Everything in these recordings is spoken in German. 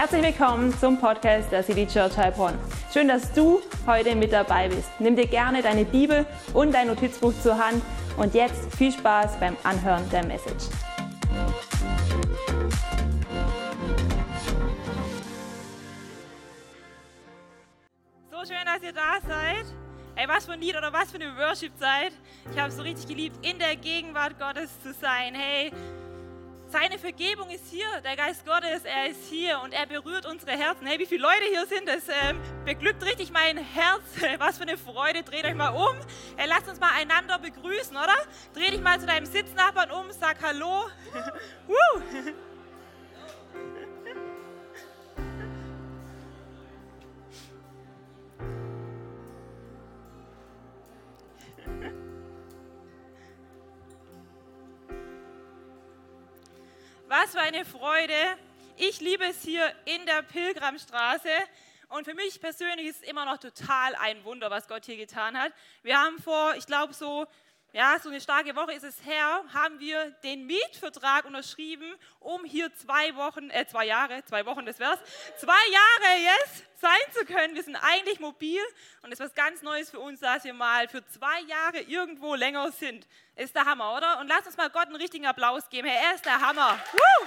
Herzlich willkommen zum Podcast der City Church Heilbronn. Schön, dass du heute mit dabei bist. Nimm dir gerne deine Bibel und dein Notizbuch zur Hand und jetzt viel Spaß beim Anhören der Message. So schön, dass ihr da seid. Ey, was für ein Lied oder was für eine Worship-Zeit. Ich habe es so richtig geliebt, in der Gegenwart Gottes zu sein. Hey, seine Vergebung ist hier, der Geist Gottes, er ist hier und er berührt unsere Herzen. Hey, wie viele Leute hier sind, das ähm, beglückt richtig mein Herz. Was für eine Freude. Dreht euch mal um. Hey, lasst uns mal einander begrüßen, oder? Dreh dich mal zu deinem Sitznachbarn um, sag Hallo. Was für eine Freude. Ich liebe es hier in der Pilgramstraße. Und für mich persönlich ist es immer noch total ein Wunder, was Gott hier getan hat. Wir haben vor, ich glaube, so, ja, so eine starke Woche ist es her, haben wir den Mietvertrag unterschrieben, um hier zwei Wochen, äh, zwei Jahre, zwei Wochen, das wär's, zwei Jahre jetzt sein zu können. Wir sind eigentlich mobil und es ist was ganz Neues für uns, dass wir mal für zwei Jahre irgendwo länger sind. Ist der Hammer, oder? Und lasst uns mal Gott einen richtigen Applaus geben. Hey, er ist der Hammer. Woo!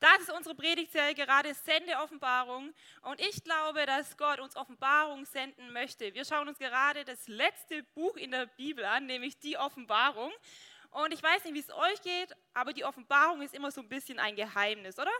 Das ist unsere Predigtserie gerade Sende Offenbarung und ich glaube, dass Gott uns Offenbarung senden möchte. Wir schauen uns gerade das letzte Buch in der Bibel an, nämlich die Offenbarung. Und ich weiß nicht, wie es euch geht, aber die Offenbarung ist immer so ein bisschen ein Geheimnis, oder?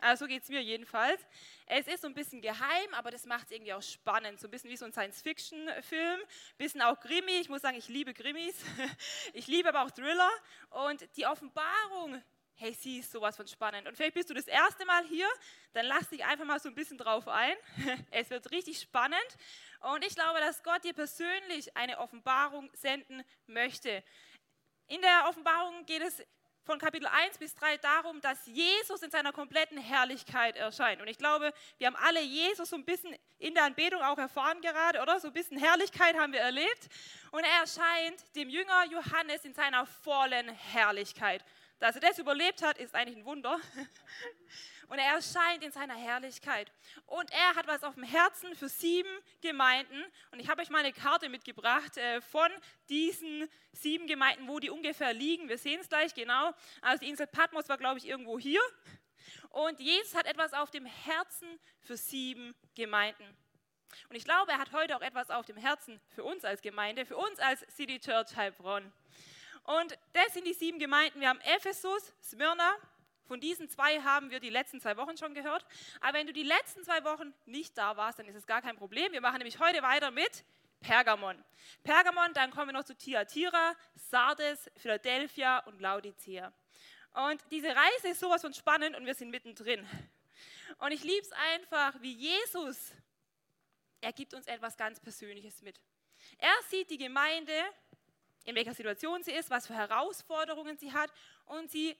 Also so geht es mir jedenfalls. Es ist so ein bisschen geheim, aber das macht es irgendwie auch spannend. So ein bisschen wie so ein Science-Fiction-Film, bisschen auch Krimi. Ich muss sagen, ich liebe Krimis. Ich liebe aber auch Thriller. Und die Offenbarung, hey, sie ist sowas von spannend. Und vielleicht bist du das erste Mal hier, dann lass dich einfach mal so ein bisschen drauf ein. Es wird richtig spannend. Und ich glaube, dass Gott dir persönlich eine Offenbarung senden möchte. In der Offenbarung geht es von Kapitel 1 bis 3 darum, dass Jesus in seiner kompletten Herrlichkeit erscheint. Und ich glaube, wir haben alle Jesus so ein bisschen in der Anbetung auch erfahren gerade, oder? So ein bisschen Herrlichkeit haben wir erlebt. Und er erscheint dem Jünger Johannes in seiner vollen Herrlichkeit. Dass er das überlebt hat, ist eigentlich ein Wunder. Und er erscheint in seiner Herrlichkeit. Und er hat was auf dem Herzen für sieben Gemeinden. Und ich habe euch mal eine Karte mitgebracht äh, von diesen sieben Gemeinden, wo die ungefähr liegen. Wir sehen es gleich genau. Also die Insel Patmos war, glaube ich, irgendwo hier. Und Jesus hat etwas auf dem Herzen für sieben Gemeinden. Und ich glaube, er hat heute auch etwas auf dem Herzen für uns als Gemeinde, für uns als City Church Heilbronn. Und das sind die sieben Gemeinden. Wir haben Ephesus, Smyrna, von diesen zwei haben wir die letzten zwei Wochen schon gehört. Aber wenn du die letzten zwei Wochen nicht da warst, dann ist es gar kein Problem. Wir machen nämlich heute weiter mit Pergamon. Pergamon, dann kommen wir noch zu Thyatira, Sardes, Philadelphia und Laodicea. Und diese Reise ist sowas von spannend und wir sind mittendrin. Und ich liebe es einfach, wie Jesus, er gibt uns etwas ganz Persönliches mit. Er sieht die Gemeinde, in welcher Situation sie ist, was für Herausforderungen sie hat und sie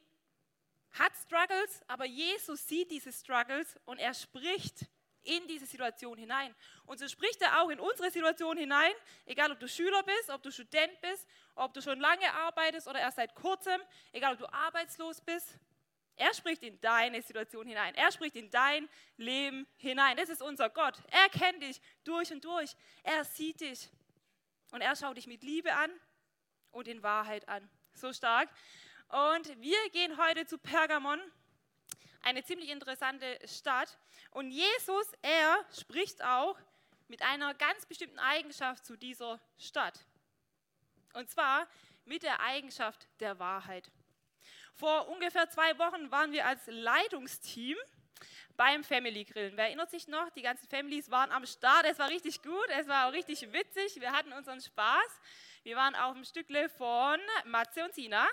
hat Struggles, aber Jesus sieht diese Struggles und er spricht in diese Situation hinein. Und so spricht er auch in unsere Situation hinein, egal ob du Schüler bist, ob du Student bist, ob du schon lange arbeitest oder erst seit kurzem, egal ob du arbeitslos bist. Er spricht in deine Situation hinein. Er spricht in dein Leben hinein. Das ist unser Gott. Er kennt dich durch und durch. Er sieht dich. Und er schaut dich mit Liebe an und in Wahrheit an. So stark. Und wir gehen heute zu Pergamon, eine ziemlich interessante Stadt. Und Jesus, er spricht auch mit einer ganz bestimmten Eigenschaft zu dieser Stadt. Und zwar mit der Eigenschaft der Wahrheit. Vor ungefähr zwei Wochen waren wir als Leitungsteam beim Family Grillen. Wer erinnert sich noch? Die ganzen Families waren am Start. Es war richtig gut, es war auch richtig witzig. Wir hatten unseren Spaß. Wir waren auf dem Stückle von Matze und Sina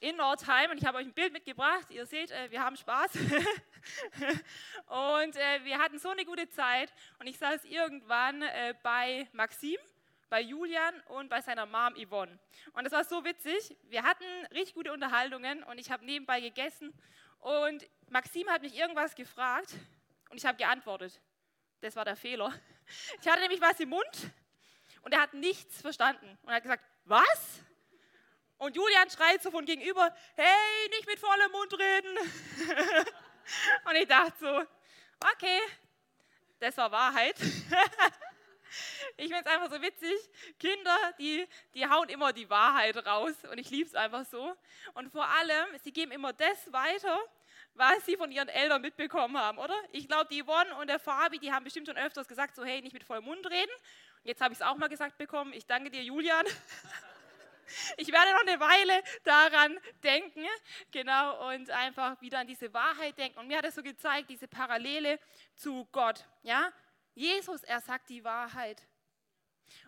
in Nordheim und ich habe euch ein Bild mitgebracht. Ihr seht, äh, wir haben Spaß. und äh, wir hatten so eine gute Zeit und ich saß irgendwann äh, bei Maxim, bei Julian und bei seiner Mom Yvonne. Und es war so witzig. Wir hatten richtig gute Unterhaltungen und ich habe nebenbei gegessen und Maxim hat mich irgendwas gefragt und ich habe geantwortet. Das war der Fehler. Ich hatte nämlich was im Mund Und er hat nichts verstanden und hat gesagt, was? Und Julian schreit so von gegenüber, hey, nicht mit vollem Mund reden. und ich dachte so, okay, das war Wahrheit. ich finde es einfach so witzig. Kinder, die, die hauen immer die Wahrheit raus und ich liebe es einfach so. Und vor allem, sie geben immer das weiter, was sie von ihren Eltern mitbekommen haben, oder? Ich glaube, die Yvonne und der Fabi, die haben bestimmt schon öfters gesagt, so hey, nicht mit vollem Mund reden. Und jetzt habe ich es auch mal gesagt bekommen. Ich danke dir, Julian. Ich werde noch eine Weile daran denken, genau, und einfach wieder an diese Wahrheit denken. Und mir hat es so gezeigt, diese Parallele zu Gott, ja. Jesus, er sagt die Wahrheit.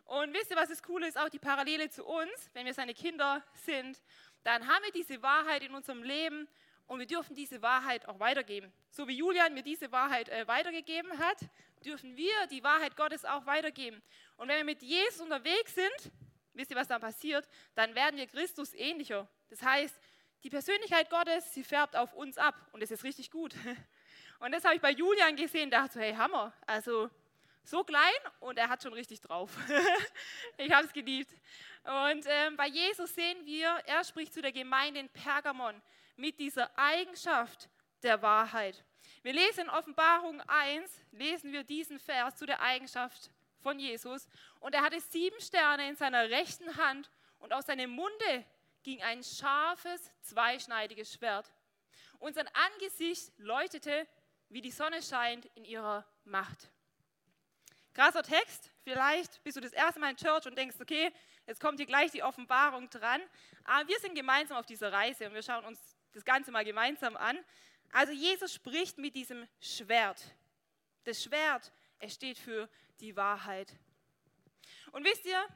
Und wisst ihr, was das Coole ist? Auch die Parallele zu uns, wenn wir seine Kinder sind, dann haben wir diese Wahrheit in unserem Leben und wir dürfen diese Wahrheit auch weitergeben. So wie Julian mir diese Wahrheit äh, weitergegeben hat, dürfen wir die Wahrheit Gottes auch weitergeben. Und wenn wir mit Jesus unterwegs sind, wisst ihr, was dann passiert? Dann werden wir Christus ähnlicher. Das heißt, die Persönlichkeit Gottes, sie färbt auf uns ab und das ist richtig gut. Und das habe ich bei Julian gesehen, dachte so, hey, Hammer. Also so klein und er hat schon richtig drauf. ich habe es geliebt. Und ähm, bei Jesus sehen wir, er spricht zu der Gemeinde in Pergamon mit dieser Eigenschaft der Wahrheit. Wir lesen in Offenbarung 1, lesen wir diesen Vers zu der Eigenschaft von Jesus. Und er hatte sieben Sterne in seiner rechten Hand und aus seinem Munde ging ein scharfes, zweischneidiges Schwert. Und sein Angesicht leuchtete, wie die Sonne scheint in ihrer Macht. Krasser Text, vielleicht bist du das erste Mal in Church und denkst, okay, jetzt kommt hier gleich die Offenbarung dran. Aber wir sind gemeinsam auf dieser Reise und wir schauen uns das Ganze mal gemeinsam an. Also Jesus spricht mit diesem Schwert. Das Schwert, es steht für die Wahrheit. Und wisst ihr,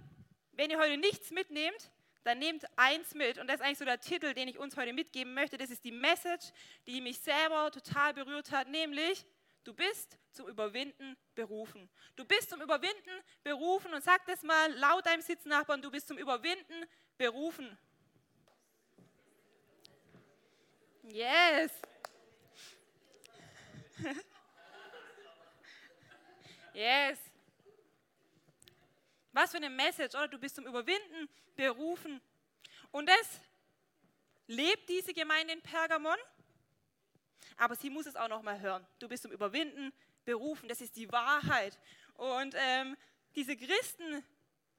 wenn ihr heute nichts mitnehmt, dann nehmt eins mit. Und das ist eigentlich so der Titel, den ich uns heute mitgeben möchte. Das ist die Message, die mich selber total berührt hat, nämlich, du bist zum Überwinden berufen. Du bist zum Überwinden berufen und sag das mal laut deinem Sitznachbarn, du bist zum Überwinden berufen. Yes. yes. Was für eine Message, oder? Du bist zum Überwinden berufen. Und das lebt diese Gemeinde in Pergamon, aber sie muss es auch noch mal hören. Du bist zum Überwinden berufen, das ist die Wahrheit. Und ähm, diese Christen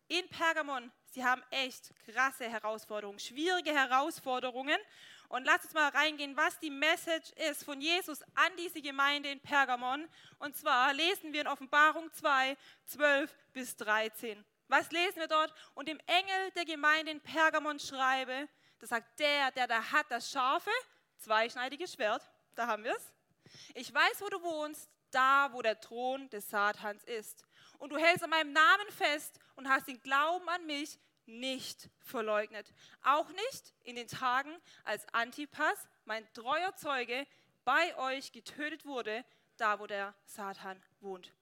in Pergamon, sie haben echt krasse Herausforderungen, schwierige Herausforderungen. Und lasst uns mal reingehen, was die Message ist von Jesus an diese Gemeinde in Pergamon. Und zwar lesen wir in Offenbarung 2, 12 bis 13. Was lesen wir dort? Und dem Engel der Gemeinde in Pergamon schreibe, das sagt der, der da hat das scharfe, zweischneidige Schwert, da haben wir es. Ich weiß, wo du wohnst, da, wo der Thron des Satans ist. Und du hältst an meinem Namen fest und hast den Glauben an mich nicht verleugnet. Auch nicht in den Tagen, als Antipas, mein treuer Zeuge, bei euch getötet wurde, da wo der Satan wohnt.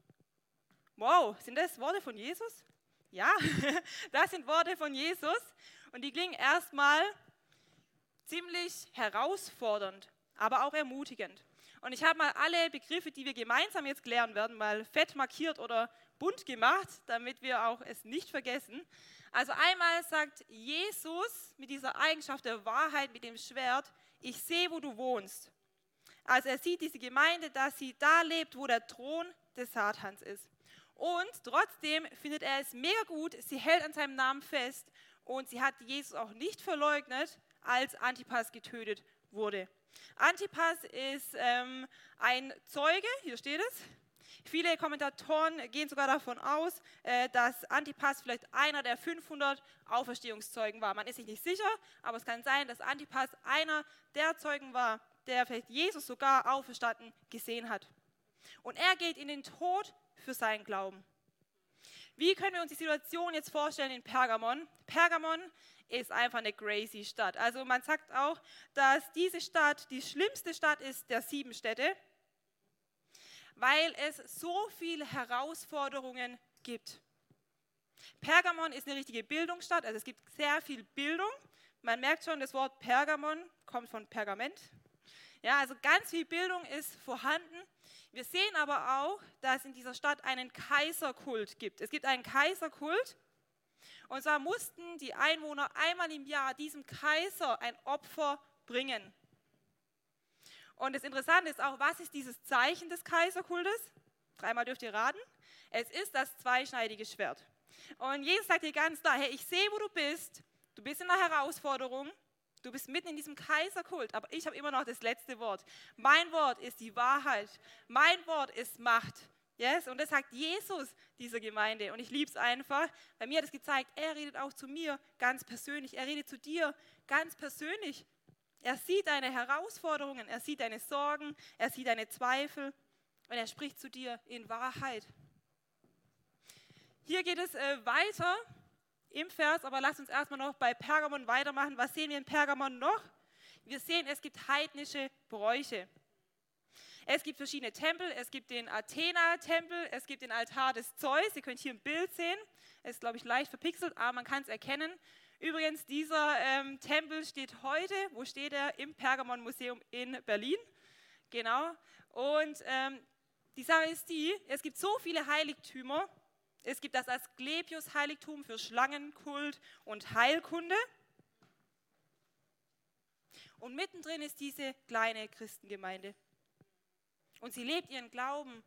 Wow, sind das Worte von Jesus? Ja, das sind Worte von Jesus und die klingen erstmal ziemlich herausfordernd, aber auch ermutigend. Und ich habe mal alle Begriffe, die wir gemeinsam jetzt klären werden, mal fett markiert oder bunt gemacht, damit wir auch es nicht vergessen. Also einmal sagt Jesus mit dieser Eigenschaft der Wahrheit, mit dem Schwert, ich sehe, wo du wohnst. Also er sieht diese Gemeinde, dass sie da lebt, wo der Thron des Satans ist. Und trotzdem findet er es mega gut, sie hält an seinem Namen fest und sie hat Jesus auch nicht verleugnet, als Antipas getötet wurde. Antipas ist ähm, ein Zeuge, hier steht es, Viele Kommentatoren gehen sogar davon aus, äh, dass Antipas vielleicht einer der 500 Auferstehungszeugen war. Man ist sich nicht sicher, aber es kann sein, dass Antipas einer der Zeugen war, der vielleicht Jesus sogar auferstanden gesehen hat. Und er geht in den Tod für seinen Glauben. Wie können wir uns die Situation jetzt vorstellen in Pergamon? Pergamon ist einfach eine crazy Stadt. Also man sagt auch, dass diese Stadt die schlimmste Stadt ist der sieben Städte weil es so viele Herausforderungen gibt. Pergamon ist eine richtige Bildungsstadt, also es gibt sehr viel Bildung. Man merkt schon, das Wort Pergamon kommt von Pergament. Ja, also ganz viel Bildung ist vorhanden. Wir sehen aber auch, dass es in dieser Stadt einen Kaiserkult gibt. Es gibt einen Kaiserkult Und zwar mussten die Einwohner einmal im Jahr diesem Kaiser ein Opfer bringen. Und das Interessante ist auch, was ist dieses Zeichen des Kaiserkultes? Dreimal dürft ihr raten. Es ist das zweischneidige Schwert. Und Jesus sagt dir ganz klar, hey, ich sehe, wo du bist. Du bist in einer Herausforderung. Du bist mitten in diesem Kaiserkult, aber ich habe immer noch das letzte Wort. Mein Wort ist die Wahrheit. Mein Wort ist Macht. Yes? Und das sagt Jesus dieser Gemeinde. Und ich liebe es einfach. Bei mir hat es gezeigt, er redet auch zu mir ganz persönlich. Er redet zu dir ganz persönlich. Er sieht deine Herausforderungen, er sieht deine Sorgen, er sieht deine Zweifel und er spricht zu dir in Wahrheit. Hier geht es äh, weiter im Vers, aber lasst uns erstmal noch bei Pergamon weitermachen. Was sehen wir in Pergamon noch? Wir sehen, es gibt heidnische Bräuche. Es gibt verschiedene Tempel. Es gibt den Athena-Tempel, es gibt den Altar des Zeus. Ihr könnt hier ein Bild sehen. Es ist, glaube ich, leicht verpixelt, aber man kann es erkennen. Übrigens, dieser ähm, Tempel steht heute, wo steht er? Im Pergamon-Museum in Berlin. Genau. Und ähm, die Sache ist die, es gibt so viele Heiligtümer es gibt das Asklepios-Heiligtum für Schlangenkult und Heilkunde. Und mittendrin ist diese kleine Christengemeinde. Und sie lebt ihren Glauben.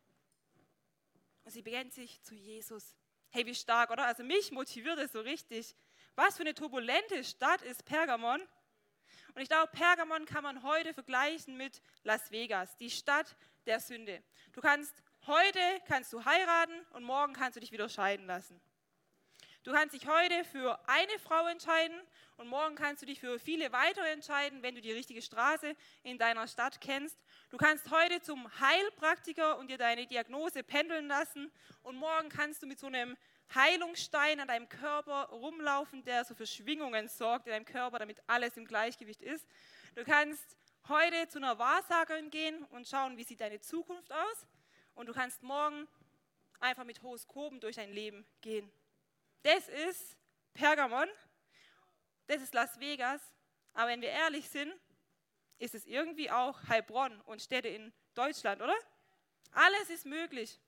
Und sie bekennt sich zu Jesus. Hey, wie stark, oder? Also mich motiviert es so richtig. Was für eine turbulente Stadt ist Pergamon. Und ich glaube, Pergamon kann man heute vergleichen mit Las Vegas, die Stadt der Sünde. Du kannst Heute kannst du heiraten und morgen kannst du dich wieder scheiden lassen. Du kannst dich heute für eine Frau entscheiden und morgen kannst du dich für viele weitere entscheiden, wenn du die richtige Straße in deiner Stadt kennst. Du kannst heute zum Heilpraktiker und dir deine Diagnose pendeln lassen und morgen kannst du mit so einem Heilungsstein an deinem Körper rumlaufen, der so für Schwingungen sorgt in deinem Körper, damit alles im Gleichgewicht ist. Du kannst heute zu einer Wahrsagerin gehen und schauen, wie sieht deine Zukunft aus und du kannst morgen einfach mit Horoskopen durch dein Leben gehen. Das ist Pergamon, das ist Las Vegas, aber wenn wir ehrlich sind, ist es irgendwie auch Heilbronn und Städte in Deutschland, oder? Alles ist möglich.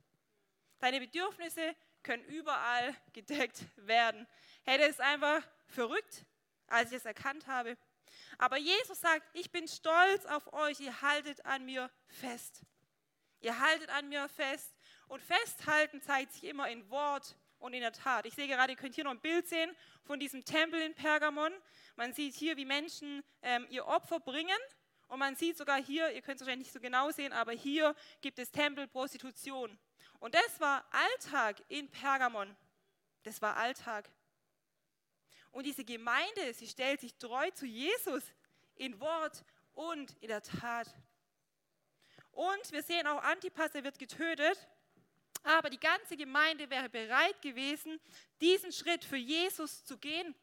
Deine Bedürfnisse können überall gedeckt werden. Das ist einfach verrückt, als ich es erkannt habe. Aber Jesus sagt, ich bin stolz auf euch, ihr haltet an mir fest. Ihr haltet an mir fest. Und festhalten zeigt sich immer in Wort und in der Tat. Ich sehe gerade, ihr könnt hier noch ein Bild sehen von diesem Tempel in Pergamon. Man sieht hier, wie Menschen ähm, ihr Opfer bringen. Und man sieht sogar hier, ihr könnt es wahrscheinlich nicht so genau sehen, aber hier gibt es Tempelprostitution. Und das war Alltag in Pergamon. Das war Alltag. Und diese Gemeinde, sie stellt sich treu zu Jesus in Wort und in der Tat. Und wir sehen auch, Antipas, er wird getötet. Aber die ganze Gemeinde wäre bereit gewesen, diesen Schritt für Jesus zu gehen.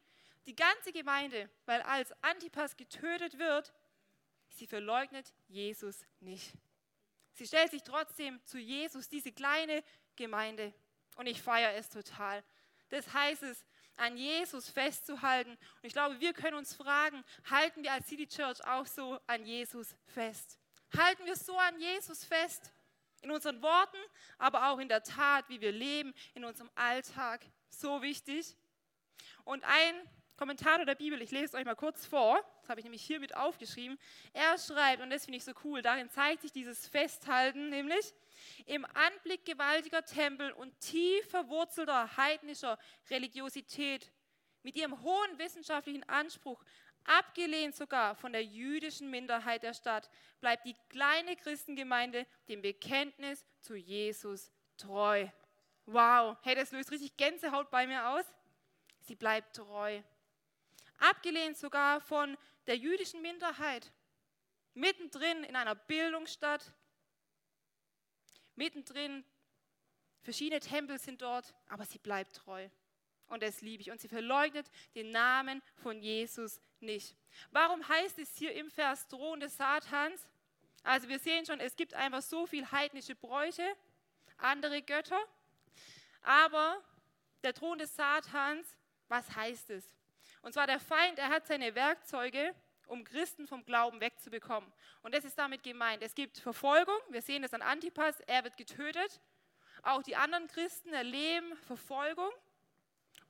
Die ganze Gemeinde, weil als Antipas getötet wird, sie verleugnet Jesus nicht. Sie stellt sich trotzdem zu Jesus, diese kleine Gemeinde. Und ich feiere es total. Das heißt es, an Jesus festzuhalten. Und ich glaube, wir können uns fragen, halten wir als City Church auch so an Jesus fest? halten wir so an Jesus fest. In unseren Worten, aber auch in der Tat, wie wir leben, in unserem Alltag. So wichtig. Und ein Kommentator der Bibel, ich lese es euch mal kurz vor, habe ich nämlich hier mit aufgeschrieben. Er schreibt, und das finde ich so cool, darin zeigt sich dieses Festhalten, nämlich im Anblick gewaltiger Tempel und tief verwurzelter heidnischer Religiosität, mit ihrem hohen wissenschaftlichen Anspruch abgelehnt sogar von der jüdischen Minderheit der Stadt, bleibt die kleine Christengemeinde dem Bekenntnis zu Jesus treu. Wow, hey, das löst richtig Gänsehaut bei mir aus. Sie bleibt treu. Abgelehnt sogar von der jüdischen Minderheit. Mittendrin in einer Bildungsstadt. Mittendrin, verschiedene Tempel sind dort, aber sie bleibt treu und das liebe ich. Und sie verleugnet den Namen von Jesus nicht. Warum heißt es hier im Vers Thron des Satans? Also wir sehen schon, es gibt einfach so viel heidnische Bräuche, andere Götter. Aber der Thron des Satans, was heißt es? Und zwar der Feind, er hat seine Werkzeuge, um Christen vom Glauben wegzubekommen. Und das ist damit gemeint. Es gibt Verfolgung, wir sehen das an Antipas, er wird getötet. Auch die anderen Christen erleben Verfolgung.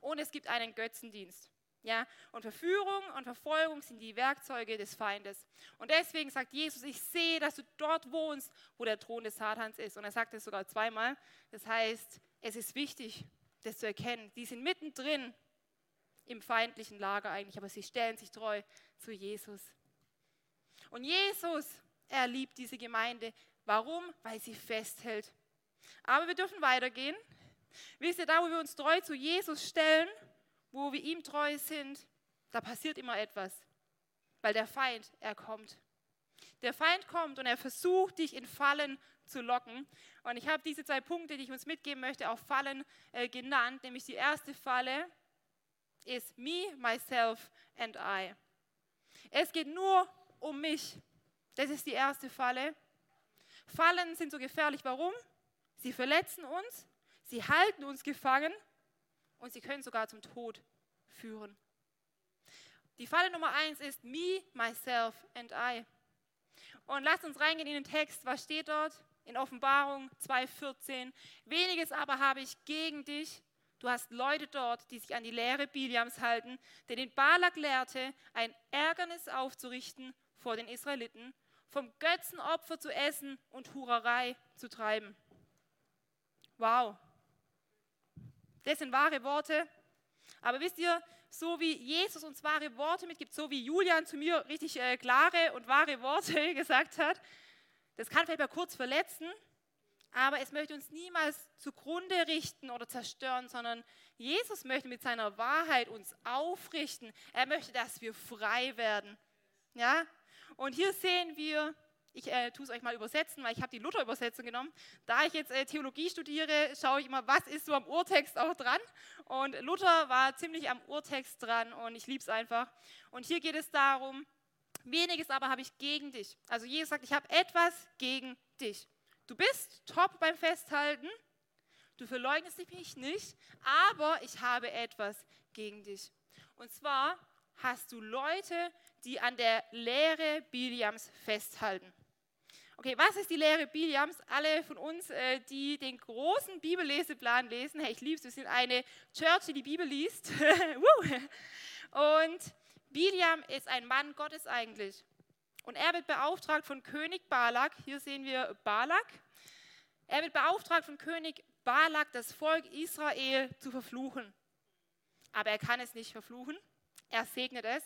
und es gibt einen Götzendienst. Ja, und Verführung und Verfolgung sind die Werkzeuge des Feindes. Und deswegen sagt Jesus, ich sehe, dass du dort wohnst, wo der Thron des Satans ist. Und er sagt es sogar zweimal. Das heißt, es ist wichtig, das zu erkennen. Die sind mittendrin im feindlichen Lager eigentlich, aber sie stellen sich treu zu Jesus. Und Jesus, er liebt diese Gemeinde. Warum? Weil sie festhält. Aber wir dürfen weitergehen. Wisst ihr, da wo wir uns treu zu Jesus stellen, wo wir ihm treu sind, da passiert immer etwas. Weil der Feind, er kommt. Der Feind kommt und er versucht, dich in Fallen zu locken. Und ich habe diese zwei Punkte, die ich uns mitgeben möchte, auch Fallen äh, genannt. Nämlich die erste Falle ist me, myself and I. Es geht nur um mich. Das ist die erste Falle. Fallen sind so gefährlich. Warum? Sie verletzen uns, sie halten uns gefangen und sie können sogar zum Tod führen. Die Falle Nummer eins ist me, myself and I. Und lasst uns reingehen in den Text. Was steht dort? In Offenbarung 2,14. Weniges aber habe ich gegen dich. Du hast Leute dort, die sich an die Lehre Biliams halten, der den Balak lehrte, ein Ärgernis aufzurichten vor den Israeliten, vom Götzenopfer zu essen und Hurerei zu treiben. Wow. Das sind wahre Worte. Aber wisst ihr, so wie Jesus uns wahre Worte mitgibt, so wie Julian zu mir richtig äh, klare und wahre Worte gesagt hat, das kann vielleicht mal kurz verletzen, aber es möchte uns niemals zugrunde richten oder zerstören, sondern Jesus möchte mit seiner Wahrheit uns aufrichten. Er möchte, dass wir frei werden. Ja? Und hier sehen wir, ich äh, tue es euch mal übersetzen, weil ich habe die Luther-Übersetzung genommen. Da ich jetzt äh, Theologie studiere, schaue ich immer, was ist so am Urtext auch dran. Und Luther war ziemlich am Urtext dran und ich liebe es einfach. Und hier geht es darum, weniges aber habe ich gegen dich. Also Jesus sagt, ich habe etwas gegen dich. Du bist top beim Festhalten, du verleugnest mich nicht, aber ich habe etwas gegen dich. Und zwar hast du Leute, die an der Lehre Biliams festhalten. Okay, was ist die Lehre Biliams? Alle von uns, äh, die den großen Bibelleseplan lesen, hey, ich liebe es, wir sind eine Church, die die Bibel liest. Und Biliam ist ein Mann Gottes eigentlich. Und er wird beauftragt von König Balak, hier sehen wir Balak, er wird beauftragt von König Balak, das Volk Israel zu verfluchen. Aber er kann es nicht verfluchen, er segnet es.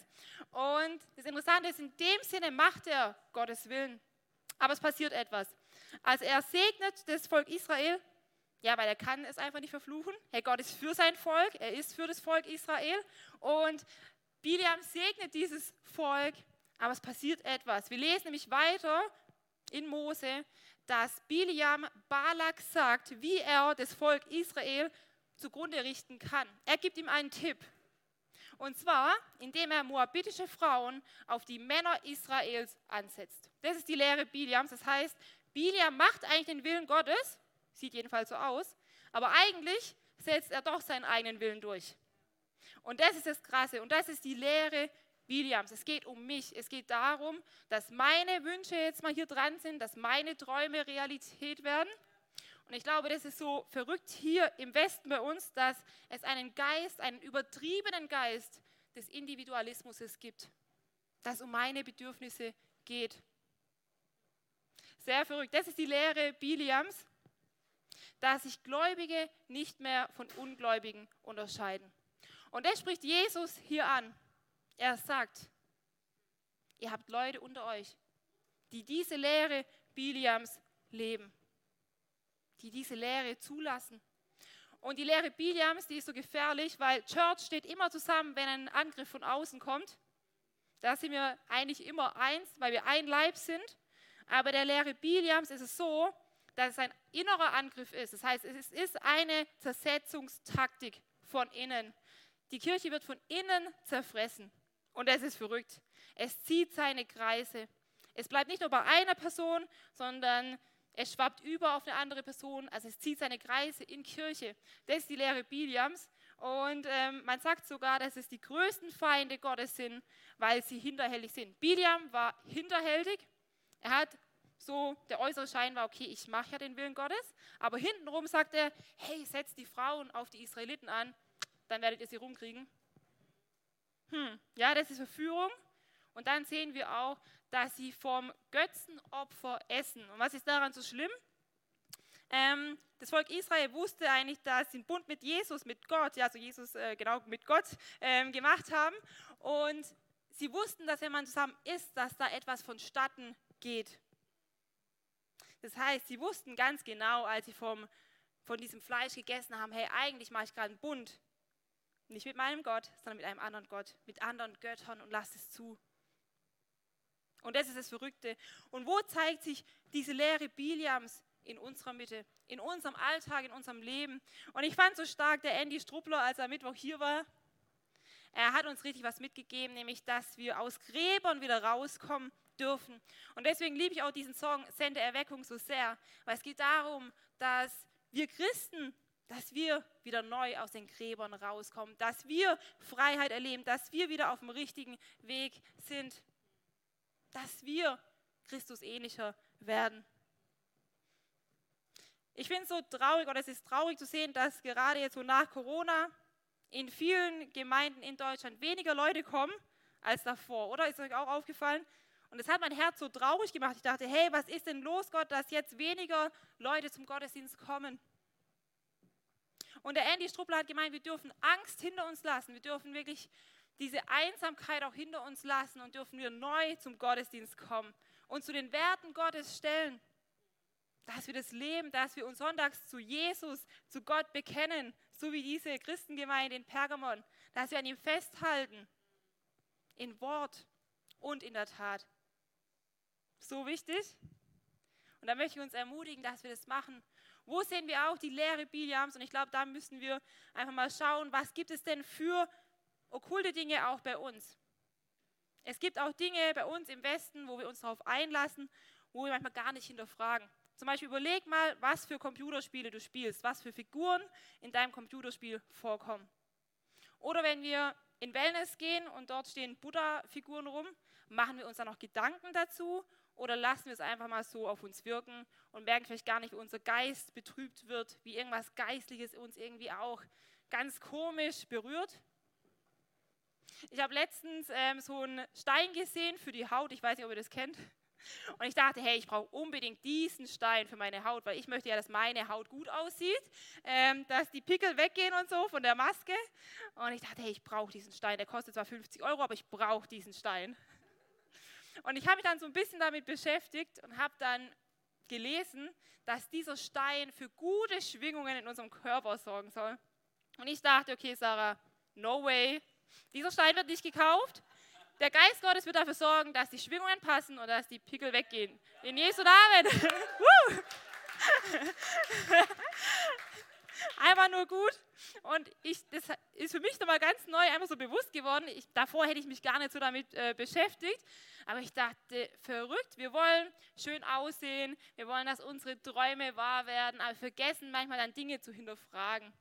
Und das Interessante ist, in dem Sinne macht er Gottes Willen. Aber es passiert etwas. Also er segnet das Volk Israel, ja, weil er kann es einfach nicht verfluchen. Herr Gott ist für sein Volk, er ist für das Volk Israel. Und Biliam segnet dieses Volk, aber es passiert etwas. Wir lesen nämlich weiter in Mose, dass Biliam Balak sagt, wie er das Volk Israel zugrunde richten kann. Er gibt ihm einen Tipp. Und zwar, indem er moabitische Frauen auf die Männer Israels ansetzt. Das ist die Lehre Biliams. Das heißt, Biliam macht eigentlich den Willen Gottes, sieht jedenfalls so aus, aber eigentlich setzt er doch seinen eigenen Willen durch. Und das ist das Krasse und das ist die Lehre Biliams. Es geht um mich. Es geht darum, dass meine Wünsche jetzt mal hier dran sind, dass meine Träume Realität werden. Und ich glaube, das ist so verrückt hier im Westen bei uns, dass es einen Geist, einen übertriebenen Geist des Individualismus gibt, dass um meine Bedürfnisse geht. Sehr verrückt. Das ist die Lehre Biliams, dass sich Gläubige nicht mehr von Ungläubigen unterscheiden. Und das spricht Jesus hier an. Er sagt, ihr habt Leute unter euch, die diese Lehre Biliams leben die diese Lehre zulassen. Und die Lehre Biliams, die ist so gefährlich, weil Church steht immer zusammen, wenn ein Angriff von außen kommt. Da sind wir eigentlich immer eins, weil wir ein Leib sind. Aber der Lehre Biliams ist es so, dass es ein innerer Angriff ist. Das heißt, es ist eine Zersetzungstaktik von innen. Die Kirche wird von innen zerfressen. Und das ist verrückt. Es zieht seine Kreise. Es bleibt nicht nur bei einer Person, sondern es schwappt über auf eine andere Person, also es zieht seine Kreise in Kirche. Das ist die Lehre Biliams. Und ähm, man sagt sogar, dass es die größten Feinde Gottes sind, weil sie hinterhältig sind. Biliam war hinterhältig. Er hat so, der äußere Schein war, okay, ich mache ja den Willen Gottes. Aber hintenrum sagt er, hey, setz die Frauen auf die Israeliten an, dann werdet ihr sie rumkriegen. Hm, ja, das ist Verführung. Und dann sehen wir auch, dass sie vom Götzenopfer essen. Und was ist daran so schlimm? Ähm, das Volk Israel wusste eigentlich, dass sie einen Bund mit Jesus, mit Gott, ja, also Jesus äh, genau mit Gott ähm, gemacht haben. Und sie wussten, dass wenn man zusammen isst, dass da etwas vonstatten geht. Das heißt, sie wussten ganz genau, als sie vom, von diesem Fleisch gegessen haben, hey, eigentlich mache ich gerade einen Bund. Nicht mit meinem Gott, sondern mit einem anderen Gott, mit anderen Göttern und lasst es zu. Und das ist das Verrückte. Und wo zeigt sich diese Lehre Biliams in unserer Mitte, in unserem Alltag, in unserem Leben? Und ich fand so stark, der Andy Struppler, als er Mittwoch hier war, er hat uns richtig was mitgegeben, nämlich, dass wir aus Gräbern wieder rauskommen dürfen. Und deswegen liebe ich auch diesen Song Sende Erweckung so sehr, weil es geht darum, dass wir Christen, dass wir wieder neu aus den Gräbern rauskommen, dass wir Freiheit erleben, dass wir wieder auf dem richtigen Weg sind dass wir Christus ähnlicher werden. Ich finde es so traurig, oder es ist traurig zu sehen, dass gerade jetzt so nach Corona in vielen Gemeinden in Deutschland weniger Leute kommen als davor, oder? Ist euch auch aufgefallen? Und das hat mein Herz so traurig gemacht. Ich dachte, hey, was ist denn los, Gott, dass jetzt weniger Leute zum Gottesdienst kommen? Und der Andy Struppler hat gemeint, wir dürfen Angst hinter uns lassen. Wir dürfen wirklich diese Einsamkeit auch hinter uns lassen und dürfen wir neu zum Gottesdienst kommen und zu den Werten Gottes stellen. Dass wir das leben, dass wir uns sonntags zu Jesus, zu Gott bekennen, so wie diese Christengemeinde in Pergamon, dass wir an ihm festhalten, in Wort und in der Tat. So wichtig. Und da möchte ich uns ermutigen, dass wir das machen. Wo sehen wir auch die Lehre Biliams? Und ich glaube, da müssen wir einfach mal schauen, was gibt es denn für okkulte Dinge auch bei uns. Es gibt auch Dinge bei uns im Westen, wo wir uns darauf einlassen, wo wir manchmal gar nicht hinterfragen. Zum Beispiel überleg mal, was für Computerspiele du spielst, was für Figuren in deinem Computerspiel vorkommen. Oder wenn wir in Wellness gehen und dort stehen Buddha-Figuren rum, machen wir uns da noch Gedanken dazu oder lassen wir es einfach mal so auf uns wirken und merken vielleicht gar nicht, wie unser Geist betrübt wird, wie irgendwas Geistliches uns irgendwie auch ganz komisch berührt. Ich habe letztens ähm, so einen Stein gesehen für die Haut. Ich weiß nicht, ob ihr das kennt. Und ich dachte, hey, ich brauche unbedingt diesen Stein für meine Haut, weil ich möchte ja, dass meine Haut gut aussieht, ähm, dass die Pickel weggehen und so von der Maske. Und ich dachte, hey, ich brauche diesen Stein. Der kostet zwar 50 Euro, aber ich brauche diesen Stein. Und ich habe mich dann so ein bisschen damit beschäftigt und habe dann gelesen, dass dieser Stein für gute Schwingungen in unserem Körper sorgen soll. Und ich dachte, okay, Sarah, no way, dieser Stein wird nicht gekauft. Der Geist Gottes wird dafür sorgen, dass die Schwingungen passen und dass die Pickel weggehen. In Jesu Namen. einfach nur gut. Und ich, das ist für mich nochmal ganz neu einfach so bewusst geworden. Ich, davor hätte ich mich gar nicht so damit äh, beschäftigt. Aber ich dachte, verrückt, wir wollen schön aussehen, wir wollen, dass unsere Träume wahr werden, aber vergessen manchmal dann Dinge zu hinterfragen.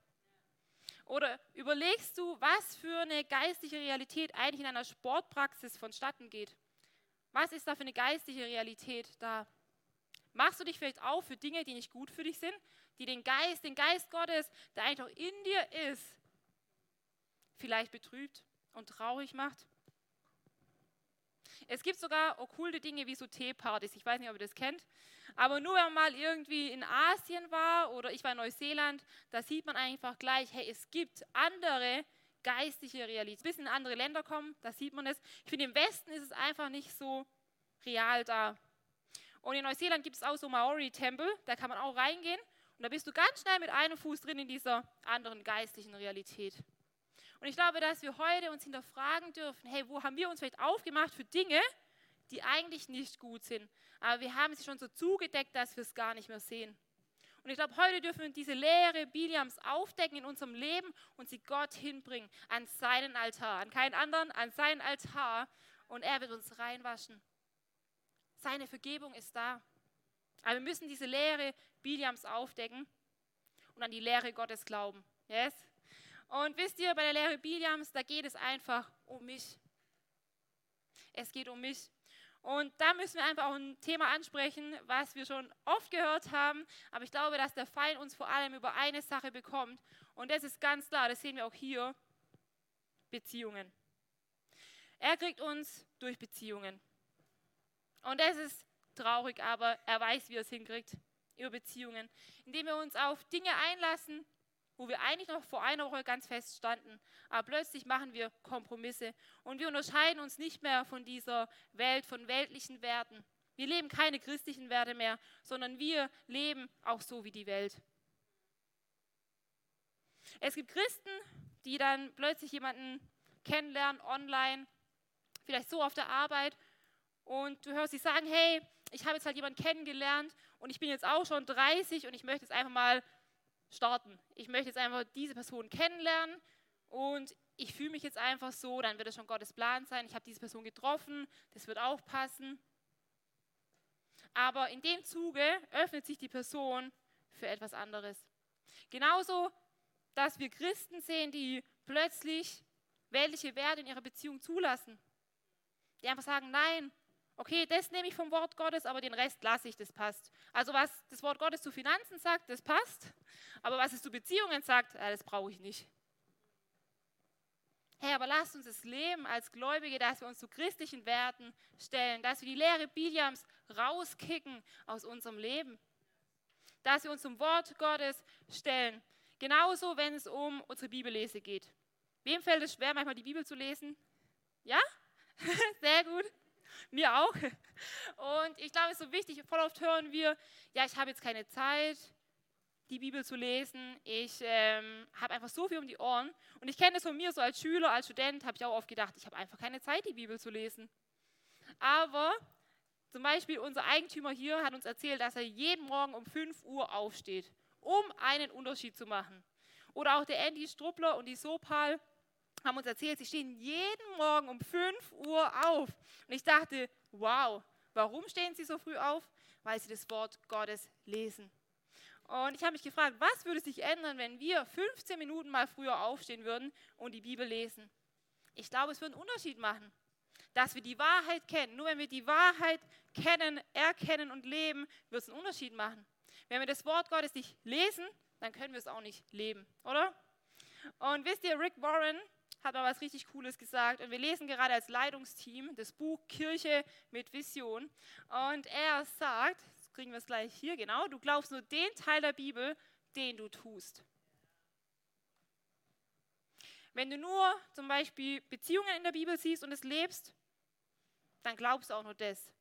Oder überlegst du, was für eine geistliche Realität eigentlich in einer Sportpraxis vonstatten geht? Was ist da für eine geistliche Realität da? Machst du dich vielleicht auf für Dinge, die nicht gut für dich sind, die den Geist, den Geist Gottes, der eigentlich auch in dir ist, vielleicht betrübt und traurig macht? Es gibt sogar okkulte Dinge wie so Teepartys. Ich weiß nicht, ob ihr das kennt. Aber nur wenn man mal irgendwie in Asien war oder ich war in Neuseeland, da sieht man einfach gleich, hey, es gibt andere geistliche Realitäten. Bis in andere Länder kommen, da sieht man es. Ich finde, im Westen ist es einfach nicht so real da. Und in Neuseeland gibt es auch so Maori-Tempel, da kann man auch reingehen. Und da bist du ganz schnell mit einem Fuß drin in dieser anderen geistlichen Realität. Und ich glaube, dass wir heute uns hinterfragen dürfen, hey, wo haben wir uns vielleicht aufgemacht für Dinge, die eigentlich nicht gut sind, aber wir haben sie schon so zugedeckt, dass wir es gar nicht mehr sehen. Und ich glaube, heute dürfen wir diese Lehre Biliams aufdecken in unserem Leben und sie Gott hinbringen an seinen Altar, an keinen anderen, an seinen Altar und er wird uns reinwaschen. Seine Vergebung ist da. Aber wir müssen diese Lehre Biliams aufdecken und an die Lehre Gottes glauben. Yes? Und wisst ihr, bei der Lehre Biliams, da geht es einfach um mich. Es geht um mich. Und da müssen wir einfach auch ein Thema ansprechen, was wir schon oft gehört haben. Aber ich glaube, dass der Feind uns vor allem über eine Sache bekommt. Und das ist ganz klar, das sehen wir auch hier. Beziehungen. Er kriegt uns durch Beziehungen. Und das ist traurig, aber er weiß, wie er es hinkriegt über Beziehungen, indem wir uns auf Dinge einlassen, wo wir eigentlich noch vor einer Woche ganz fest standen. Aber plötzlich machen wir Kompromisse und wir unterscheiden uns nicht mehr von dieser Welt, von weltlichen Werten. Wir leben keine christlichen Werte mehr, sondern wir leben auch so wie die Welt. Es gibt Christen, die dann plötzlich jemanden kennenlernen online, vielleicht so auf der Arbeit und du hörst sie sagen, hey, ich habe jetzt halt jemanden kennengelernt und ich bin jetzt auch schon 30 und ich möchte jetzt einfach mal starten. Ich möchte jetzt einfach diese Person kennenlernen und ich fühle mich jetzt einfach so, dann wird es schon Gottes Plan sein. Ich habe diese Person getroffen, das wird auch passen. Aber in dem Zuge öffnet sich die Person für etwas anderes. Genauso, dass wir Christen sehen, die plötzlich weltliche Werte in ihrer Beziehung zulassen. Die einfach sagen, nein, Okay, das nehme ich vom Wort Gottes, aber den Rest lasse ich, das passt. Also was das Wort Gottes zu Finanzen sagt, das passt. Aber was es zu Beziehungen sagt, das brauche ich nicht. Hey, aber lasst uns das Leben als Gläubige, dass wir uns zu christlichen Werten stellen, dass wir die Lehre Biliams rauskicken aus unserem Leben. Dass wir uns zum Wort Gottes stellen. Genauso, wenn es um unsere Bibellese geht. Wem fällt es schwer, manchmal die Bibel zu lesen? Ja? Sehr gut. Mir auch. Und ich glaube, es ist so wichtig, voll oft hören wir, ja, ich habe jetzt keine Zeit, die Bibel zu lesen. Ich ähm, habe einfach so viel um die Ohren. Und ich kenne es von mir so als Schüler, als Student, habe ich auch oft gedacht, ich habe einfach keine Zeit, die Bibel zu lesen. Aber zum Beispiel unser Eigentümer hier hat uns erzählt, dass er jeden Morgen um 5 Uhr aufsteht, um einen Unterschied zu machen. Oder auch der Andy Struppler und die Sopal, haben uns erzählt, sie stehen jeden Morgen um 5 Uhr auf. Und ich dachte, wow, warum stehen sie so früh auf? Weil sie das Wort Gottes lesen. Und ich habe mich gefragt, was würde sich ändern, wenn wir 15 Minuten mal früher aufstehen würden und die Bibel lesen? Ich glaube, es würde einen Unterschied machen, dass wir die Wahrheit kennen. Nur wenn wir die Wahrheit kennen, erkennen und leben, wird es einen Unterschied machen. Wenn wir das Wort Gottes nicht lesen, dann können wir es auch nicht leben, oder? Und wisst ihr, Rick Warren, hat mal was richtig Cooles gesagt. Und wir lesen gerade als Leitungsteam das Buch Kirche mit Vision. Und er sagt, jetzt kriegen wir es gleich hier, genau, du glaubst nur den Teil der Bibel, den du tust. Wenn du nur zum Beispiel Beziehungen in der Bibel siehst und es lebst, dann glaubst du auch nur das.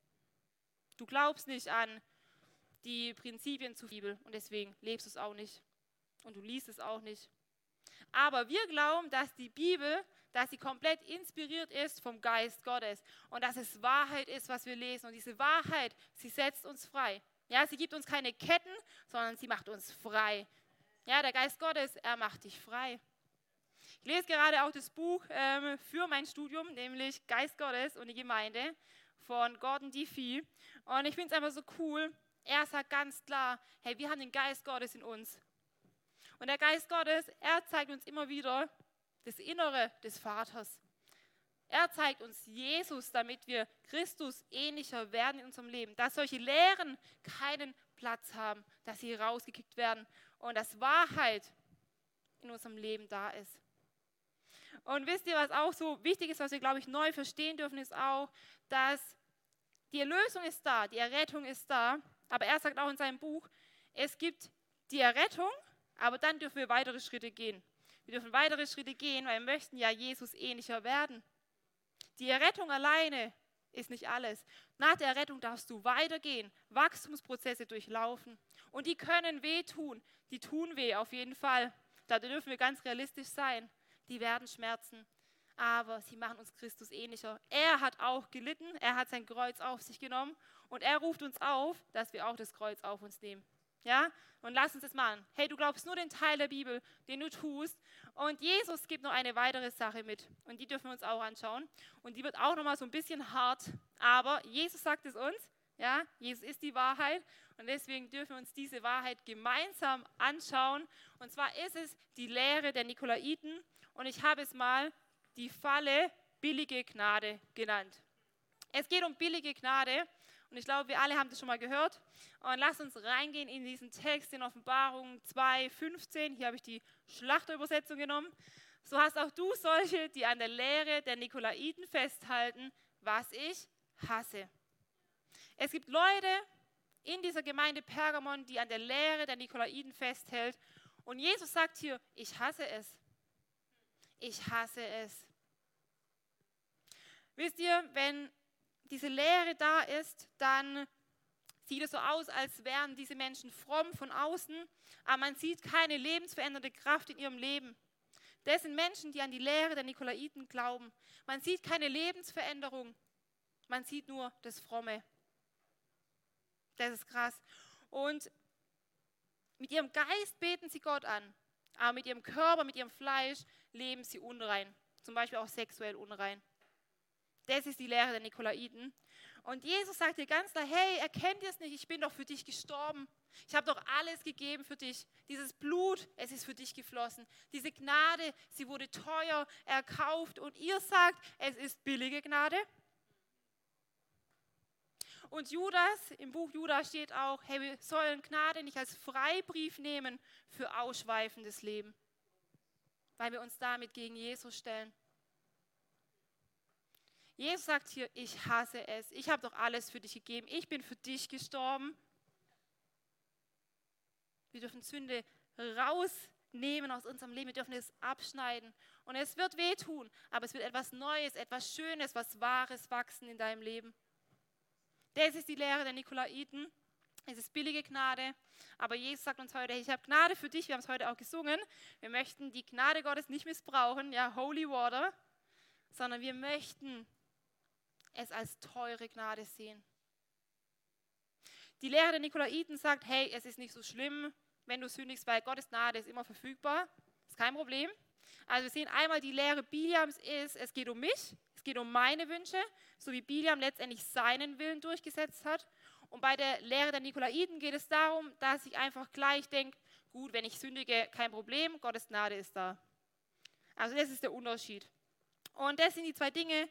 Du glaubst nicht an die Prinzipien zur Bibel und deswegen lebst du es auch nicht. Und du liest es auch nicht. Aber wir glauben, dass die Bibel, dass sie komplett inspiriert ist vom Geist Gottes und dass es Wahrheit ist, was wir lesen. Und diese Wahrheit, sie setzt uns frei. Ja, sie gibt uns keine Ketten, sondern sie macht uns frei. Ja, der Geist Gottes, er macht dich frei. Ich lese gerade auch das Buch ähm, für mein Studium, nämlich Geist Gottes und die Gemeinde von Gordon Diffie. Und ich finde es einfach so cool. Er sagt ganz klar, hey, wir haben den Geist Gottes in uns. Und der Geist Gottes, er zeigt uns immer wieder das Innere des Vaters. Er zeigt uns Jesus, damit wir Christus ähnlicher werden in unserem Leben. Dass solche Lehren keinen Platz haben, dass sie rausgekickt werden und dass Wahrheit in unserem Leben da ist. Und wisst ihr, was auch so wichtig ist, was wir, glaube ich, neu verstehen dürfen, ist auch, dass die Erlösung ist da, die Errettung ist da. Aber er sagt auch in seinem Buch, es gibt die Errettung aber dann dürfen wir weitere Schritte gehen. Wir dürfen weitere Schritte gehen, weil wir möchten ja Jesus ähnlicher werden. Die Errettung alleine ist nicht alles. Nach der Errettung darfst du weitergehen, Wachstumsprozesse durchlaufen. Und die können wehtun. Die tun weh auf jeden Fall. Da dürfen wir ganz realistisch sein. Die werden schmerzen. Aber sie machen uns Christus ähnlicher. Er hat auch gelitten. Er hat sein Kreuz auf sich genommen. Und er ruft uns auf, dass wir auch das Kreuz auf uns nehmen. Ja? Und lass uns das machen. Hey, du glaubst nur den Teil der Bibel, den du tust. Und Jesus gibt noch eine weitere Sache mit. Und die dürfen wir uns auch anschauen. Und die wird auch nochmal so ein bisschen hart. Aber Jesus sagt es uns. Ja? Jesus ist die Wahrheit. Und deswegen dürfen wir uns diese Wahrheit gemeinsam anschauen. Und zwar ist es die Lehre der Nikolaiten. Und ich habe es mal die Falle billige Gnade genannt. Es geht um billige Gnade. Und ich glaube, wir alle haben das schon mal gehört. Und lass uns reingehen in diesen Text in Offenbarung 2,15. Hier habe ich die Schlachterübersetzung genommen. So hast auch du solche, die an der Lehre der Nikolaiten festhalten, was ich hasse. Es gibt Leute in dieser Gemeinde Pergamon, die an der Lehre der Nikolaiten festhält. Und Jesus sagt hier, ich hasse es. Ich hasse es. Wisst ihr, wenn diese Lehre da ist, dann sieht es so aus, als wären diese Menschen fromm von außen, aber man sieht keine lebensverändernde Kraft in ihrem Leben. Das sind Menschen, die an die Lehre der Nikolaiten glauben. Man sieht keine Lebensveränderung, man sieht nur das Fromme. Das ist krass. Und mit ihrem Geist beten sie Gott an, aber mit ihrem Körper, mit ihrem Fleisch leben sie unrein, zum Beispiel auch sexuell unrein. Das ist die Lehre der Nikolaiten. Und Jesus sagt dir ganz klar, hey, erkennt ihr es nicht, ich bin doch für dich gestorben. Ich habe doch alles gegeben für dich. Dieses Blut, es ist für dich geflossen. Diese Gnade, sie wurde teuer erkauft. Und ihr sagt, es ist billige Gnade. Und Judas, im Buch Judas steht auch, hey, wir sollen Gnade nicht als Freibrief nehmen für ausschweifendes Leben, weil wir uns damit gegen Jesus stellen. Jesus sagt hier, ich hasse es. Ich habe doch alles für dich gegeben. Ich bin für dich gestorben. Wir dürfen Sünde rausnehmen aus unserem Leben. Wir dürfen es abschneiden. Und es wird wehtun, aber es wird etwas Neues, etwas Schönes, was Wahres wachsen in deinem Leben. Das ist die Lehre der Nikolaiten. Es ist billige Gnade. Aber Jesus sagt uns heute, ich habe Gnade für dich. Wir haben es heute auch gesungen. Wir möchten die Gnade Gottes nicht missbrauchen, ja, Holy Water, sondern wir möchten es als teure Gnade sehen. Die Lehre der Nikolaiten sagt, hey, es ist nicht so schlimm, wenn du sündigst, weil Gottes Gnade ist immer verfügbar. Ist kein Problem. Also wir sehen einmal, die Lehre Biliams ist, es geht um mich, es geht um meine Wünsche, so wie Biliam letztendlich seinen Willen durchgesetzt hat. Und bei der Lehre der Nikolaiten geht es darum, dass ich einfach gleich denke, gut, wenn ich sündige, kein Problem, Gottes Gnade ist da. Also das ist der Unterschied. Und das sind die zwei Dinge,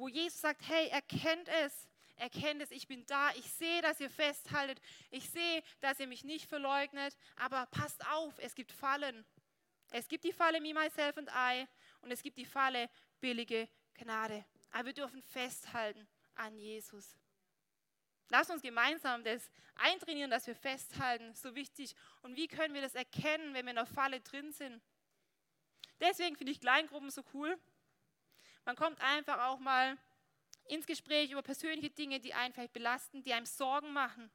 wo Jesus sagt, hey, erkennt es, erkennt es, ich bin da, ich sehe, dass ihr festhaltet, ich sehe, dass ihr mich nicht verleugnet, aber passt auf, es gibt Fallen. Es gibt die Falle Me, Myself and I und es gibt die Falle billige Gnade. Aber wir dürfen festhalten an Jesus. Lass uns gemeinsam das eintrainieren, dass wir festhalten, so wichtig. Und wie können wir das erkennen, wenn wir in der Falle drin sind? Deswegen finde ich Kleingruppen so cool. Man kommt einfach auch mal ins Gespräch über persönliche Dinge, die einen vielleicht belasten, die einem Sorgen machen.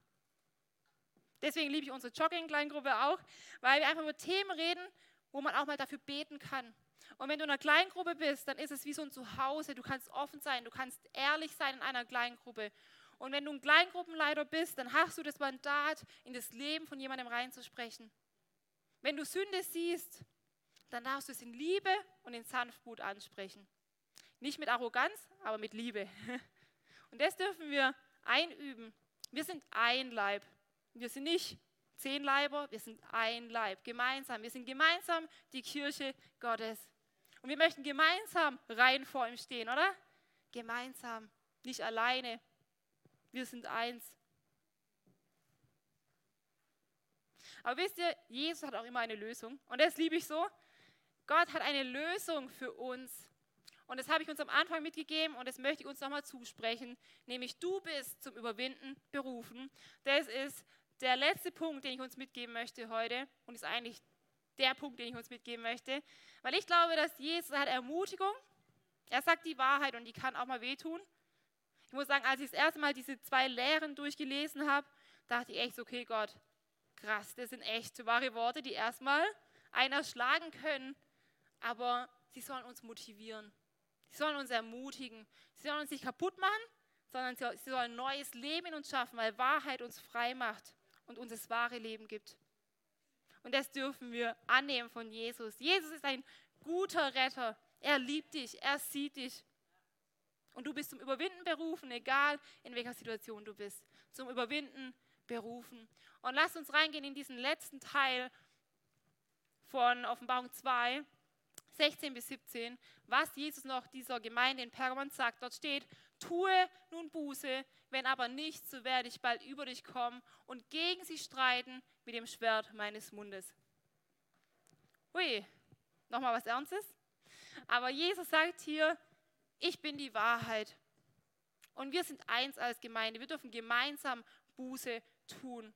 Deswegen liebe ich unsere Jogging-Kleingruppe auch, weil wir einfach über Themen reden, wo man auch mal dafür beten kann. Und wenn du in einer Kleingruppe bist, dann ist es wie so ein Zuhause. Du kannst offen sein, du kannst ehrlich sein in einer Kleingruppe. Und wenn du ein Kleingruppenleiter bist, dann hast du das Mandat, in das Leben von jemandem reinzusprechen. Wenn du Sünde siehst, dann darfst du es in Liebe und in Sanftmut ansprechen. Nicht mit Arroganz, aber mit Liebe. Und das dürfen wir einüben. Wir sind ein Leib. Wir sind nicht zehn Leiber, wir sind ein Leib, gemeinsam. Wir sind gemeinsam die Kirche Gottes. Und wir möchten gemeinsam rein vor ihm stehen, oder? Gemeinsam, nicht alleine. Wir sind eins. Aber wisst ihr, Jesus hat auch immer eine Lösung. Und das liebe ich so. Gott hat eine Lösung für uns. Und das habe ich uns am Anfang mitgegeben und das möchte ich uns nochmal zusprechen, nämlich du bist zum Überwinden berufen. Das ist der letzte Punkt, den ich uns mitgeben möchte heute und ist eigentlich der Punkt, den ich uns mitgeben möchte, weil ich glaube, dass Jesus hat Ermutigung. Er sagt die Wahrheit und die kann auch mal wehtun. Ich muss sagen, als ich das erste Mal diese zwei Lehren durchgelesen habe, dachte ich echt, okay, Gott, krass, das sind echt wahre Worte, die erstmal einer schlagen können, aber sie sollen uns motivieren. Sie sollen uns ermutigen. Sie sollen uns nicht kaputt machen, sondern sie sollen neues Leben in uns schaffen, weil Wahrheit uns frei macht und uns das wahre Leben gibt. Und das dürfen wir annehmen von Jesus. Jesus ist ein guter Retter. Er liebt dich, er sieht dich. Und du bist zum Überwinden berufen, egal in welcher Situation du bist. Zum Überwinden berufen. Und lass uns reingehen in diesen letzten Teil von Offenbarung 2. 16 bis 17, was Jesus noch dieser Gemeinde in Pergamon sagt. Dort steht, tue nun Buße, wenn aber nicht, so werde ich bald über dich kommen und gegen sie streiten mit dem Schwert meines Mundes. Hui, nochmal was Ernstes. Aber Jesus sagt hier, ich bin die Wahrheit. Und wir sind eins als Gemeinde. Wir dürfen gemeinsam Buße tun.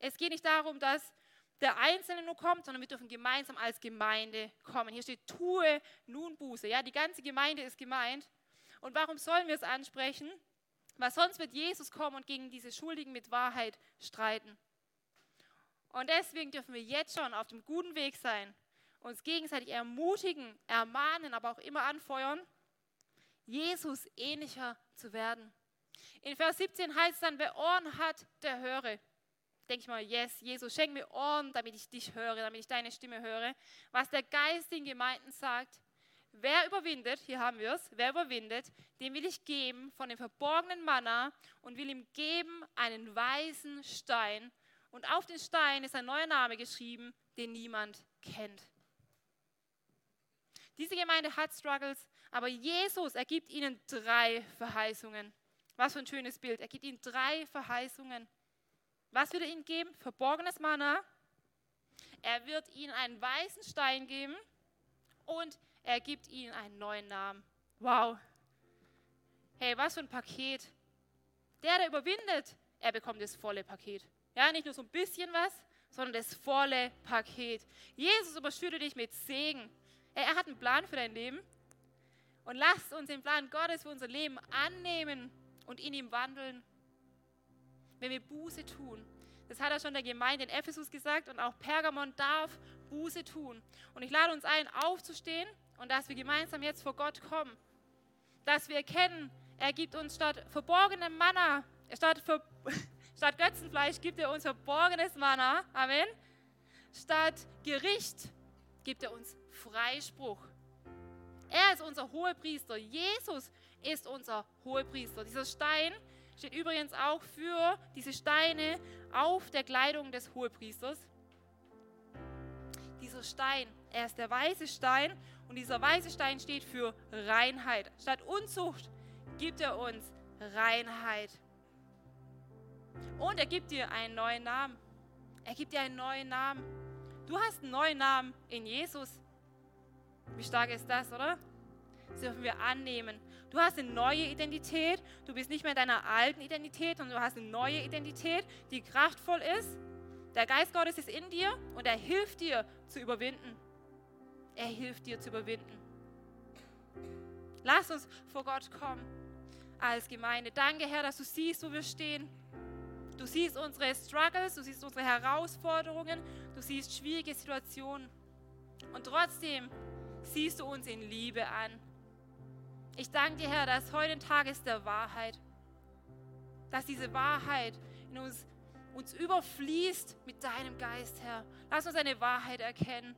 Es geht nicht darum, dass der Einzelne nur kommt, sondern wir dürfen gemeinsam als Gemeinde kommen. Hier steht, tue nun Buße. Ja, die ganze Gemeinde ist gemeint. Und warum sollen wir es ansprechen? Weil sonst wird Jesus kommen und gegen diese Schuldigen mit Wahrheit streiten. Und deswegen dürfen wir jetzt schon auf dem guten Weg sein, uns gegenseitig ermutigen, ermahnen, aber auch immer anfeuern, Jesus ähnlicher zu werden. In Vers 17 heißt es dann, wer Ohren hat, der höre denke ich mal, yes, Jesus, schenk mir Ohren, damit ich dich höre, damit ich deine Stimme höre. Was der Geist den Gemeinden sagt, wer überwindet, hier haben wir es, wer überwindet, dem will ich geben von dem verborgenen Manna und will ihm geben einen weißen Stein. Und auf den Stein ist ein neuer Name geschrieben, den niemand kennt. Diese Gemeinde hat Struggles, aber Jesus, er gibt ihnen drei Verheißungen. Was für ein schönes Bild. Er gibt ihnen drei Verheißungen. Was wird er ihnen geben? Verborgenes Manna. Er wird ihnen einen weißen Stein geben und er gibt ihnen einen neuen Namen. Wow. Hey, was für ein Paket. Der, der überwindet, er bekommt das volle Paket. Ja, nicht nur so ein bisschen was, sondern das volle Paket. Jesus überschüttet dich mit Segen. Er hat einen Plan für dein Leben. Und lasst uns den Plan Gottes für unser Leben annehmen und in ihm wandeln wenn wir Buße tun. Das hat er schon der Gemeinde in Ephesus gesagt und auch Pergamon darf Buße tun. Und ich lade uns ein, aufzustehen und dass wir gemeinsam jetzt vor Gott kommen. Dass wir erkennen, er gibt uns statt verborgenem Manna, statt, ver, statt Götzenfleisch gibt er uns verborgenes Manna. Amen. Statt Gericht gibt er uns Freispruch. Er ist unser Hohepriester. Jesus ist unser Hohepriester. Dieser Stein, steht übrigens auch für diese Steine auf der Kleidung des Hohepriesters. Dieser Stein, er ist der weiße Stein und dieser weiße Stein steht für Reinheit. Statt Unzucht gibt er uns Reinheit. Und er gibt dir einen neuen Namen. Er gibt dir einen neuen Namen. Du hast einen neuen Namen in Jesus. Wie stark ist das, oder? Das dürfen wir annehmen. Du hast eine neue Identität. Du bist nicht mehr in deiner alten Identität, sondern du hast eine neue Identität, die kraftvoll ist. Der Geist Gottes ist in dir und er hilft dir zu überwinden. Er hilft dir zu überwinden. Lass uns vor Gott kommen als Gemeinde. Danke, Herr, dass du siehst, wo wir stehen. Du siehst unsere Struggles, du siehst unsere Herausforderungen, du siehst schwierige Situationen. Und trotzdem siehst du uns in Liebe an. Ich danke dir, Herr, dass heute ein Tag ist der Wahrheit. Dass diese Wahrheit in uns, uns überfließt mit deinem Geist, Herr. Lass uns eine Wahrheit erkennen.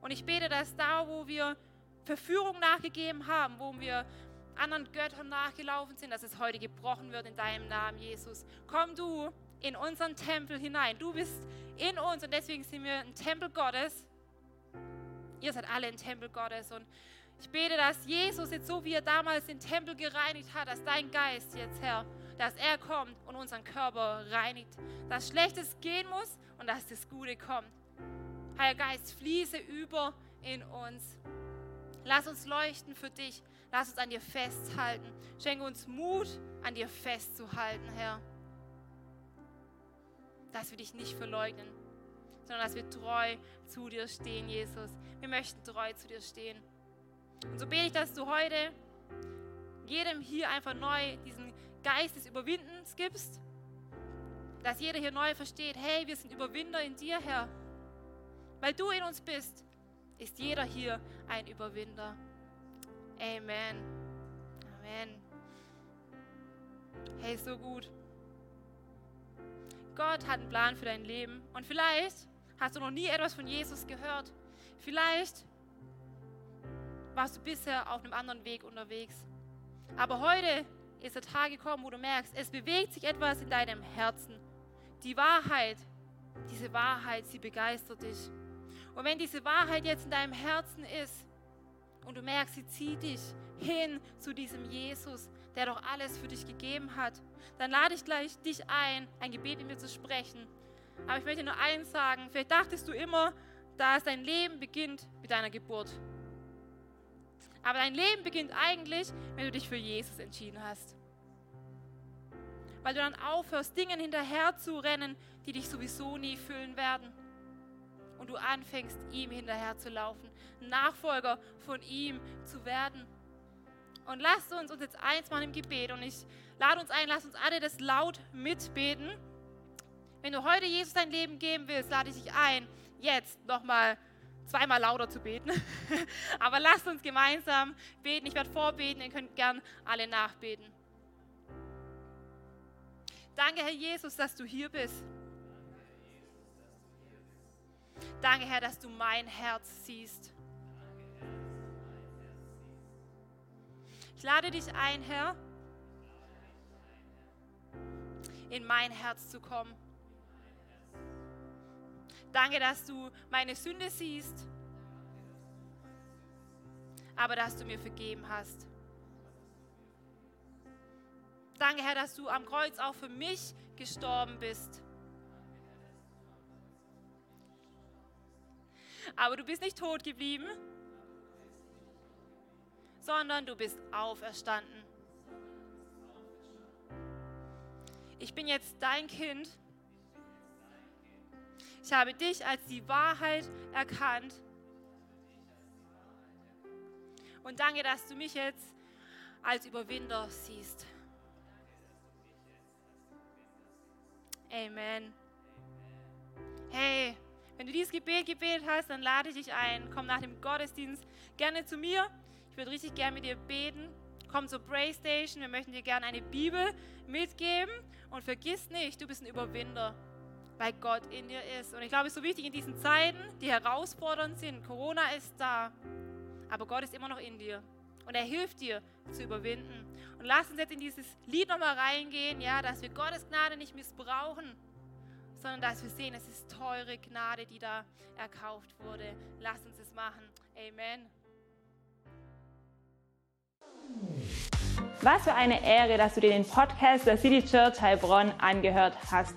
Und ich bete, dass da, wo wir Verführung nachgegeben haben, wo wir anderen Göttern nachgelaufen sind, dass es heute gebrochen wird in deinem Namen, Jesus. Komm du in unseren Tempel hinein. Du bist in uns und deswegen sind wir ein Tempel Gottes. Ihr seid alle ein Tempel Gottes und ich bete, dass Jesus jetzt so wie er damals den Tempel gereinigt hat, dass dein Geist jetzt, Herr, dass er kommt und unseren Körper reinigt. Dass Schlechtes gehen muss und dass das Gute kommt. Heiliger Geist, fließe über in uns. Lass uns leuchten für dich. Lass uns an dir festhalten. Schenke uns Mut, an dir festzuhalten, Herr. Dass wir dich nicht verleugnen, sondern dass wir treu zu dir stehen, Jesus. Wir möchten treu zu dir stehen. Und so bete ich, dass du heute jedem hier einfach neu diesen Geist des Überwindens gibst. Dass jeder hier neu versteht, hey, wir sind Überwinder in dir, Herr. Weil du in uns bist, ist jeder hier ein Überwinder. Amen. Amen. Hey, so gut. Gott hat einen Plan für dein Leben. Und vielleicht hast du noch nie etwas von Jesus gehört. Vielleicht warst du bisher auf einem anderen Weg unterwegs. Aber heute ist der Tag gekommen, wo du merkst, es bewegt sich etwas in deinem Herzen. Die Wahrheit, diese Wahrheit, sie begeistert dich. Und wenn diese Wahrheit jetzt in deinem Herzen ist und du merkst, sie zieht dich hin zu diesem Jesus, der doch alles für dich gegeben hat, dann lade ich gleich dich ein, ein Gebet mit mir zu sprechen. Aber ich möchte nur eins sagen, vielleicht dachtest du immer, dass dein Leben beginnt mit deiner Geburt. Aber dein Leben beginnt eigentlich, wenn du dich für Jesus entschieden hast. Weil du dann aufhörst, Dingen hinterher zu rennen, die dich sowieso nie füllen werden. Und du anfängst, ihm hinterher zu laufen, Nachfolger von ihm zu werden. Und lasst uns uns jetzt eins machen im Gebet. Und ich lade uns ein, lasst uns alle das laut mitbeten. Wenn du heute Jesus dein Leben geben willst, lade ich dich ein, jetzt nochmal zweimal lauter zu beten. Aber lasst uns gemeinsam beten. Ich werde vorbeten, ihr könnt gern alle nachbeten. Danke, Herr Jesus, dass du hier bist. Danke, Herr, dass du mein Herz siehst. Ich lade dich ein, Herr, in mein Herz zu kommen. Danke, dass du meine Sünde siehst, aber dass du mir vergeben hast. Danke, Herr, dass du am Kreuz auch für mich gestorben bist. Aber du bist nicht tot geblieben, sondern du bist auferstanden. Ich bin jetzt dein Kind ich habe dich als die Wahrheit erkannt. Und danke, dass du mich jetzt als Überwinder siehst. Amen. Hey, wenn du dieses Gebet gebetet hast, dann lade ich dich ein. Komm nach dem Gottesdienst gerne zu mir. Ich würde richtig gerne mit dir beten. Komm zur Playstation. Wir möchten dir gerne eine Bibel mitgeben. Und vergiss nicht, du bist ein Überwinder weil Gott in dir ist. Und ich glaube, es ist so wichtig in diesen Zeiten, die herausfordernd sind. Corona ist da, aber Gott ist immer noch in dir. Und er hilft dir zu überwinden. Und lass uns jetzt in dieses Lied nochmal reingehen, ja, dass wir Gottes Gnade nicht missbrauchen, sondern dass wir sehen, es ist teure Gnade, die da erkauft wurde. Lass uns es machen. Amen. Was für eine Ehre, dass du dir den Podcast der City Church Heilbronn angehört hast.